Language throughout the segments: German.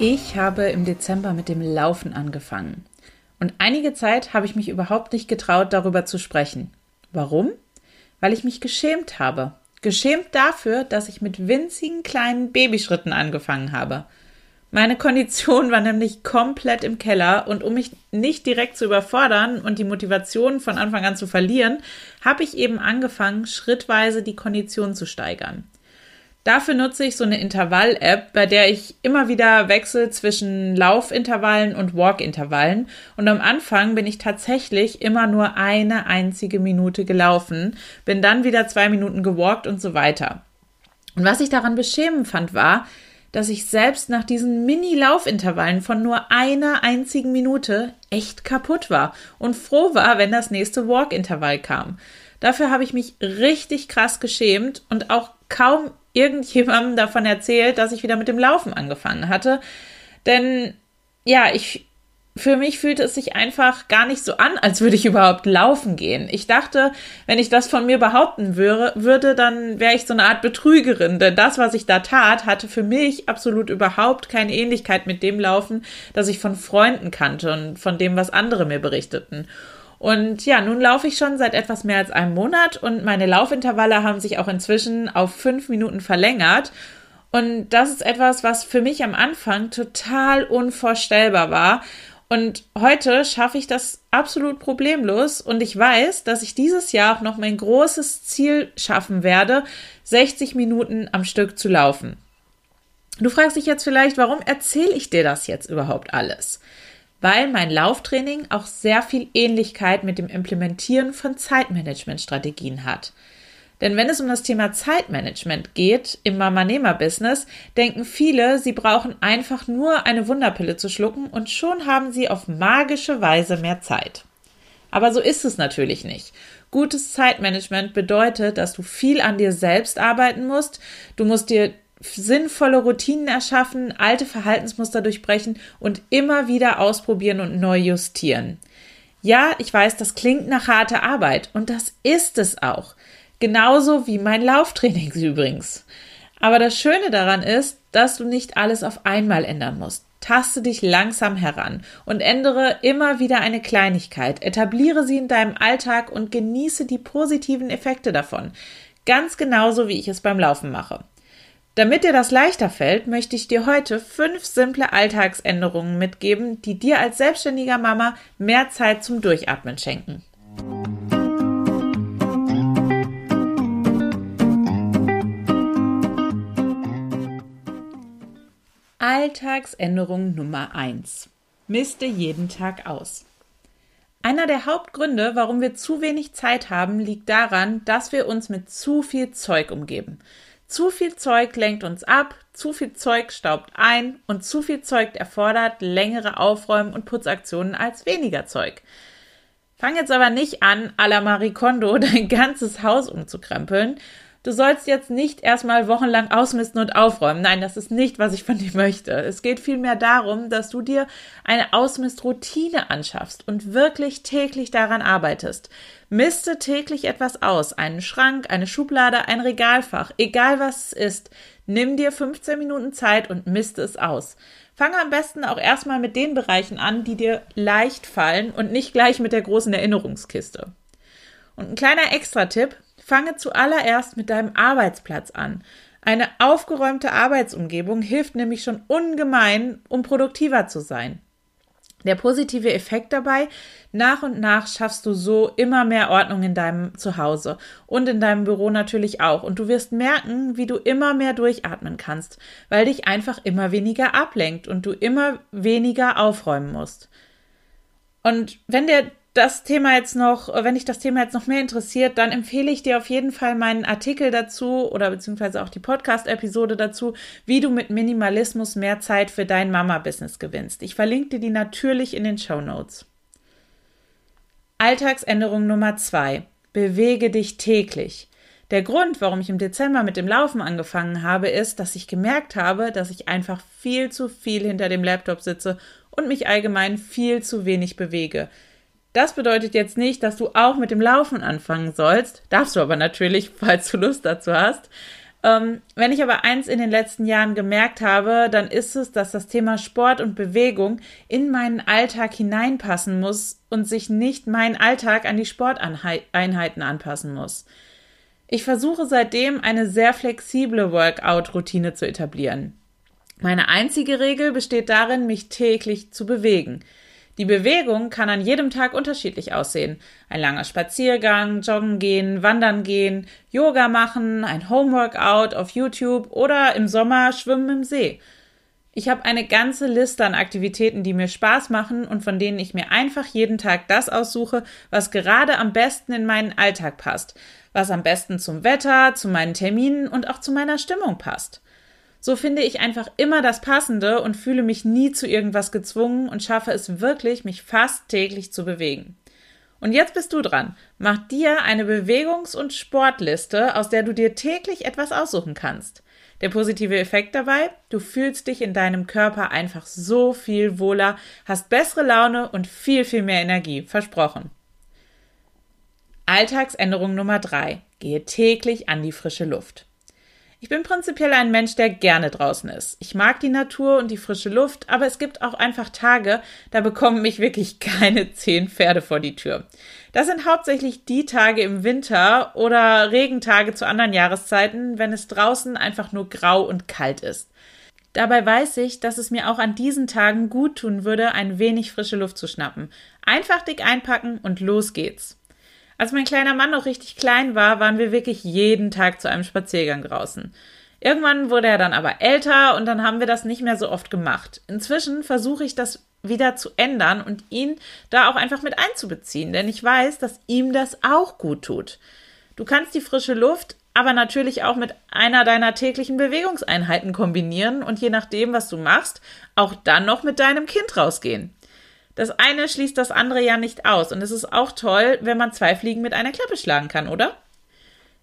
Ich habe im Dezember mit dem Laufen angefangen. Und einige Zeit habe ich mich überhaupt nicht getraut, darüber zu sprechen. Warum? Weil ich mich geschämt habe. Geschämt dafür, dass ich mit winzigen kleinen Babyschritten angefangen habe. Meine Kondition war nämlich komplett im Keller und um mich nicht direkt zu überfordern und die Motivation von Anfang an zu verlieren, habe ich eben angefangen, schrittweise die Kondition zu steigern. Dafür nutze ich so eine Intervall-App, bei der ich immer wieder wechsle zwischen Laufintervallen und Walk-Intervallen. Und am Anfang bin ich tatsächlich immer nur eine einzige Minute gelaufen, bin dann wieder zwei Minuten gewalkt und so weiter. Und was ich daran beschämend fand, war, dass ich selbst nach diesen Mini-Laufintervallen von nur einer einzigen Minute echt kaputt war und froh war, wenn das nächste Walk-Intervall kam. Dafür habe ich mich richtig krass geschämt und auch kaum irgendjemandem davon erzählt, dass ich wieder mit dem Laufen angefangen hatte. Denn ja, ich für mich fühlte es sich einfach gar nicht so an, als würde ich überhaupt laufen gehen. Ich dachte, wenn ich das von mir behaupten würde, würde dann wäre ich so eine Art Betrügerin, denn das, was ich da tat, hatte für mich absolut überhaupt keine Ähnlichkeit mit dem Laufen, das ich von Freunden kannte und von dem, was andere mir berichteten. Und ja, nun laufe ich schon seit etwas mehr als einem Monat und meine Laufintervalle haben sich auch inzwischen auf fünf Minuten verlängert. Und das ist etwas, was für mich am Anfang total unvorstellbar war. Und heute schaffe ich das absolut problemlos und ich weiß, dass ich dieses Jahr auch noch mein großes Ziel schaffen werde, 60 Minuten am Stück zu laufen. Du fragst dich jetzt vielleicht, warum erzähle ich dir das jetzt überhaupt alles? Weil mein Lauftraining auch sehr viel Ähnlichkeit mit dem Implementieren von Zeitmanagementstrategien hat. Denn wenn es um das Thema Zeitmanagement geht im Mama-Nehmer-Business, denken viele, sie brauchen einfach nur eine Wunderpille zu schlucken und schon haben sie auf magische Weise mehr Zeit. Aber so ist es natürlich nicht. Gutes Zeitmanagement bedeutet, dass du viel an dir selbst arbeiten musst. Du musst dir sinnvolle Routinen erschaffen, alte Verhaltensmuster durchbrechen und immer wieder ausprobieren und neu justieren. Ja, ich weiß, das klingt nach harter Arbeit und das ist es auch. Genauso wie mein Lauftraining übrigens. Aber das Schöne daran ist, dass du nicht alles auf einmal ändern musst. Taste dich langsam heran und ändere immer wieder eine Kleinigkeit. Etabliere sie in deinem Alltag und genieße die positiven Effekte davon. Ganz genauso wie ich es beim Laufen mache. Damit dir das leichter fällt, möchte ich dir heute fünf simple Alltagsänderungen mitgeben, die dir als selbstständiger Mama mehr Zeit zum Durchatmen schenken. Alltagsänderung Nummer 1. Miste jeden Tag aus. Einer der Hauptgründe, warum wir zu wenig Zeit haben, liegt daran, dass wir uns mit zu viel Zeug umgeben. Zu viel Zeug lenkt uns ab, zu viel Zeug staubt ein und zu viel Zeug erfordert längere Aufräumen und Putzaktionen als weniger Zeug. Fang jetzt aber nicht an, à la Marie Kondo dein ganzes Haus umzukrempeln, Du sollst jetzt nicht erstmal wochenlang ausmisten und aufräumen. Nein, das ist nicht, was ich von dir möchte. Es geht vielmehr darum, dass du dir eine Ausmistroutine anschaffst und wirklich täglich daran arbeitest. Miste täglich etwas aus. Einen Schrank, eine Schublade, ein Regalfach, egal was es ist. Nimm dir 15 Minuten Zeit und miste es aus. Fange am besten auch erstmal mit den Bereichen an, die dir leicht fallen und nicht gleich mit der großen Erinnerungskiste. Und ein kleiner Extra-Tipp, Fange zuallererst mit deinem Arbeitsplatz an. Eine aufgeräumte Arbeitsumgebung hilft nämlich schon ungemein, um produktiver zu sein. Der positive Effekt dabei, nach und nach schaffst du so immer mehr Ordnung in deinem Zuhause und in deinem Büro natürlich auch. Und du wirst merken, wie du immer mehr durchatmen kannst, weil dich einfach immer weniger ablenkt und du immer weniger aufräumen musst. Und wenn dir das Thema jetzt noch, wenn dich das Thema jetzt noch mehr interessiert, dann empfehle ich dir auf jeden Fall meinen Artikel dazu oder beziehungsweise auch die Podcast-Episode dazu, wie du mit Minimalismus mehr Zeit für dein Mama-Business gewinnst. Ich verlinke dir die natürlich in den Show Notes. Alltagsänderung Nummer zwei. Bewege dich täglich. Der Grund, warum ich im Dezember mit dem Laufen angefangen habe, ist, dass ich gemerkt habe, dass ich einfach viel zu viel hinter dem Laptop sitze und mich allgemein viel zu wenig bewege. Das bedeutet jetzt nicht, dass du auch mit dem Laufen anfangen sollst. Darfst du aber natürlich, falls du Lust dazu hast. Ähm, wenn ich aber eins in den letzten Jahren gemerkt habe, dann ist es, dass das Thema Sport und Bewegung in meinen Alltag hineinpassen muss und sich nicht mein Alltag an die Sporteinheiten anpassen muss. Ich versuche seitdem eine sehr flexible Workout-Routine zu etablieren. Meine einzige Regel besteht darin, mich täglich zu bewegen. Die Bewegung kann an jedem Tag unterschiedlich aussehen. Ein langer Spaziergang, Joggen gehen, Wandern gehen, Yoga machen, ein Homeworkout auf YouTube oder im Sommer Schwimmen im See. Ich habe eine ganze Liste an Aktivitäten, die mir Spaß machen und von denen ich mir einfach jeden Tag das aussuche, was gerade am besten in meinen Alltag passt, was am besten zum Wetter, zu meinen Terminen und auch zu meiner Stimmung passt. So finde ich einfach immer das Passende und fühle mich nie zu irgendwas gezwungen und schaffe es wirklich, mich fast täglich zu bewegen. Und jetzt bist du dran. Mach dir eine Bewegungs- und Sportliste, aus der du dir täglich etwas aussuchen kannst. Der positive Effekt dabei, du fühlst dich in deinem Körper einfach so viel wohler, hast bessere Laune und viel, viel mehr Energie. Versprochen. Alltagsänderung Nummer drei: Gehe täglich an die frische Luft. Ich bin prinzipiell ein Mensch, der gerne draußen ist. Ich mag die Natur und die frische Luft, aber es gibt auch einfach Tage, da bekommen mich wirklich keine zehn Pferde vor die Tür. Das sind hauptsächlich die Tage im Winter oder Regentage zu anderen Jahreszeiten, wenn es draußen einfach nur grau und kalt ist. Dabei weiß ich, dass es mir auch an diesen Tagen gut tun würde, ein wenig frische Luft zu schnappen. Einfach dick einpacken und los geht's. Als mein kleiner Mann noch richtig klein war, waren wir wirklich jeden Tag zu einem Spaziergang draußen. Irgendwann wurde er dann aber älter und dann haben wir das nicht mehr so oft gemacht. Inzwischen versuche ich das wieder zu ändern und ihn da auch einfach mit einzubeziehen, denn ich weiß, dass ihm das auch gut tut. Du kannst die frische Luft aber natürlich auch mit einer deiner täglichen Bewegungseinheiten kombinieren und je nachdem, was du machst, auch dann noch mit deinem Kind rausgehen. Das eine schließt das andere ja nicht aus. Und es ist auch toll, wenn man zwei Fliegen mit einer Klappe schlagen kann, oder?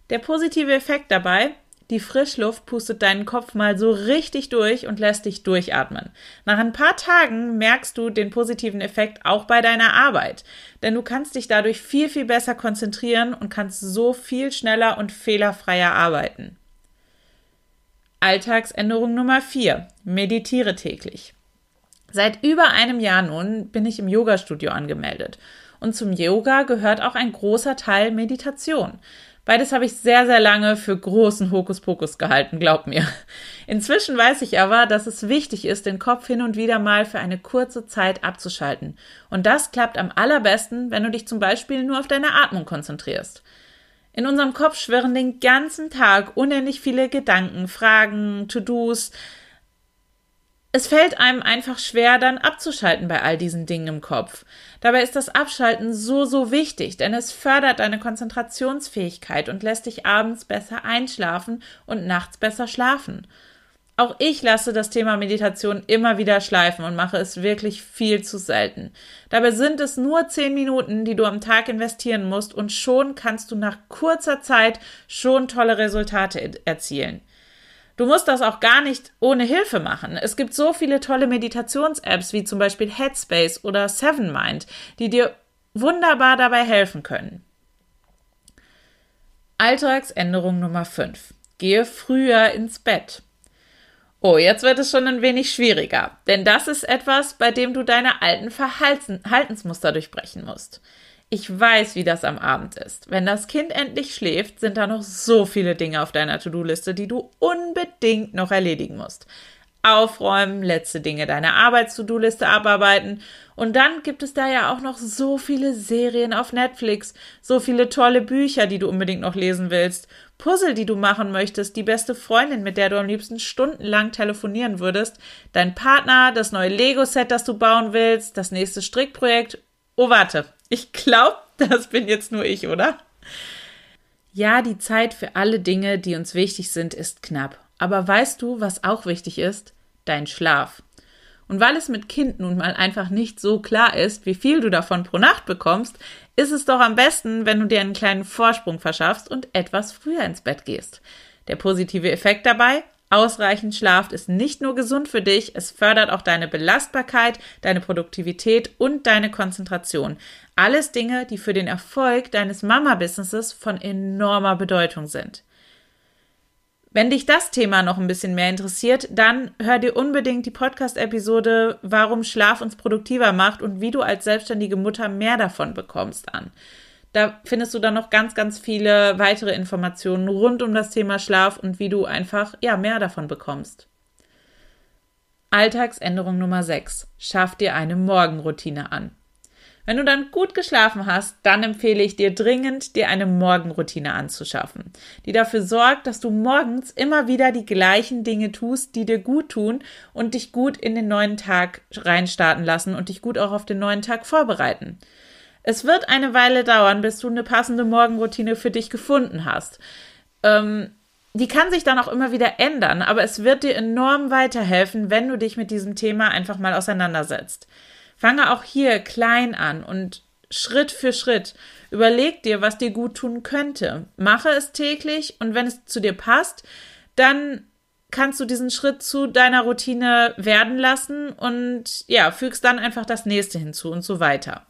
Der positive Effekt dabei, die Frischluft pustet deinen Kopf mal so richtig durch und lässt dich durchatmen. Nach ein paar Tagen merkst du den positiven Effekt auch bei deiner Arbeit, denn du kannst dich dadurch viel, viel besser konzentrieren und kannst so viel schneller und fehlerfreier arbeiten. Alltagsänderung Nummer 4. Meditiere täglich. Seit über einem Jahr nun bin ich im Yoga-Studio angemeldet. Und zum Yoga gehört auch ein großer Teil Meditation. Beides habe ich sehr, sehr lange für großen Hokuspokus gehalten, glaub mir. Inzwischen weiß ich aber, dass es wichtig ist, den Kopf hin und wieder mal für eine kurze Zeit abzuschalten. Und das klappt am allerbesten, wenn du dich zum Beispiel nur auf deine Atmung konzentrierst. In unserem Kopf schwirren den ganzen Tag unendlich viele Gedanken, Fragen, To-Dos, es fällt einem einfach schwer, dann abzuschalten bei all diesen Dingen im Kopf. Dabei ist das Abschalten so, so wichtig, denn es fördert deine Konzentrationsfähigkeit und lässt dich abends besser einschlafen und nachts besser schlafen. Auch ich lasse das Thema Meditation immer wieder schleifen und mache es wirklich viel zu selten. Dabei sind es nur zehn Minuten, die du am Tag investieren musst und schon kannst du nach kurzer Zeit schon tolle Resultate erzielen. Du musst das auch gar nicht ohne Hilfe machen. Es gibt so viele tolle Meditations-Apps wie zum Beispiel Headspace oder Seven Mind, die dir wunderbar dabei helfen können. Alltagsänderung Nummer 5. Gehe früher ins Bett. Oh, jetzt wird es schon ein wenig schwieriger, denn das ist etwas, bei dem du deine alten Verhaltensmuster durchbrechen musst. Ich weiß, wie das am Abend ist. Wenn das Kind endlich schläft, sind da noch so viele Dinge auf deiner To-Do-Liste, die du unbedingt noch erledigen musst. Aufräumen, letzte Dinge deiner Arbeits-To-Do-Liste abarbeiten. Und dann gibt es da ja auch noch so viele Serien auf Netflix, so viele tolle Bücher, die du unbedingt noch lesen willst, Puzzle, die du machen möchtest, die beste Freundin, mit der du am liebsten stundenlang telefonieren würdest, dein Partner, das neue Lego-Set, das du bauen willst, das nächste Strickprojekt Oh, warte, Ich glaube, das bin jetzt nur ich, oder? Ja, die Zeit für alle Dinge, die uns wichtig sind, ist knapp. Aber weißt du, was auch wichtig ist? Dein Schlaf. Und weil es mit Kind nun mal einfach nicht so klar ist, wie viel du davon pro Nacht bekommst, ist es doch am besten, wenn du dir einen kleinen Vorsprung verschaffst und etwas früher ins Bett gehst. Der positive Effekt dabei? Ausreichend Schlaf ist nicht nur gesund für dich, es fördert auch deine Belastbarkeit, deine Produktivität und deine Konzentration. Alles Dinge, die für den Erfolg deines Mama-Businesses von enormer Bedeutung sind. Wenn dich das Thema noch ein bisschen mehr interessiert, dann hör dir unbedingt die Podcast-Episode Warum Schlaf uns produktiver macht und wie du als selbstständige Mutter mehr davon bekommst an. Da findest du dann noch ganz, ganz viele weitere Informationen rund um das Thema Schlaf und wie du einfach, ja, mehr davon bekommst. Alltagsänderung Nummer 6. Schaff dir eine Morgenroutine an. Wenn du dann gut geschlafen hast, dann empfehle ich dir dringend, dir eine Morgenroutine anzuschaffen, die dafür sorgt, dass du morgens immer wieder die gleichen Dinge tust, die dir gut tun und dich gut in den neuen Tag reinstarten lassen und dich gut auch auf den neuen Tag vorbereiten. Es wird eine Weile dauern, bis du eine passende Morgenroutine für dich gefunden hast. Ähm, die kann sich dann auch immer wieder ändern, aber es wird dir enorm weiterhelfen, wenn du dich mit diesem Thema einfach mal auseinandersetzt. Fange auch hier klein an und Schritt für Schritt. Überleg dir, was dir gut tun könnte. Mache es täglich und wenn es zu dir passt, dann kannst du diesen Schritt zu deiner Routine werden lassen und ja, fügst dann einfach das nächste hinzu und so weiter.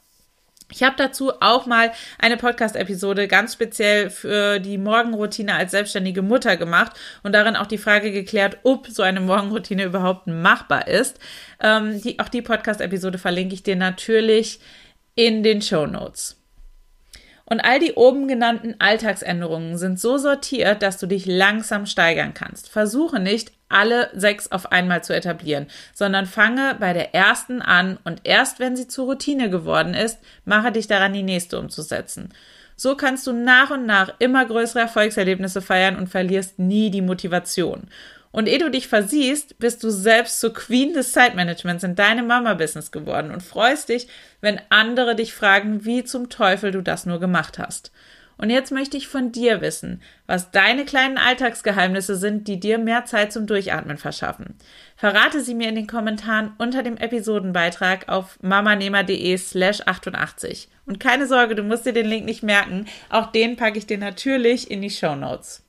Ich habe dazu auch mal eine Podcast-Episode ganz speziell für die Morgenroutine als selbstständige Mutter gemacht und darin auch die Frage geklärt, ob so eine Morgenroutine überhaupt machbar ist. Ähm, die, auch die Podcast-Episode verlinke ich dir natürlich in den Show Notes. Und all die oben genannten Alltagsänderungen sind so sortiert, dass du dich langsam steigern kannst. Versuche nicht, alle sechs auf einmal zu etablieren, sondern fange bei der ersten an und erst wenn sie zur Routine geworden ist, mache dich daran, die nächste umzusetzen. So kannst du nach und nach immer größere Erfolgserlebnisse feiern und verlierst nie die Motivation. Und ehe du dich versiehst, bist du selbst zur Queen des Zeitmanagements in deinem Mama-Business geworden und freust dich, wenn andere dich fragen, wie zum Teufel du das nur gemacht hast. Und jetzt möchte ich von dir wissen, was deine kleinen Alltagsgeheimnisse sind, die dir mehr Zeit zum Durchatmen verschaffen. Verrate sie mir in den Kommentaren unter dem Episodenbeitrag auf mamanehmer.de slash 88. Und keine Sorge, du musst dir den Link nicht merken. Auch den packe ich dir natürlich in die Show Notes.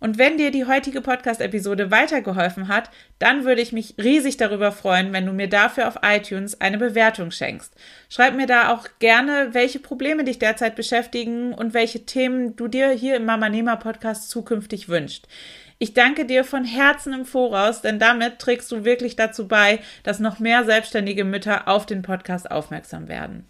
Und wenn dir die heutige Podcast-Episode weitergeholfen hat, dann würde ich mich riesig darüber freuen, wenn du mir dafür auf iTunes eine Bewertung schenkst. Schreib mir da auch gerne, welche Probleme dich derzeit beschäftigen und welche Themen du dir hier im Mama Nehmer Podcast zukünftig wünscht. Ich danke dir von Herzen im Voraus, denn damit trägst du wirklich dazu bei, dass noch mehr selbstständige Mütter auf den Podcast aufmerksam werden.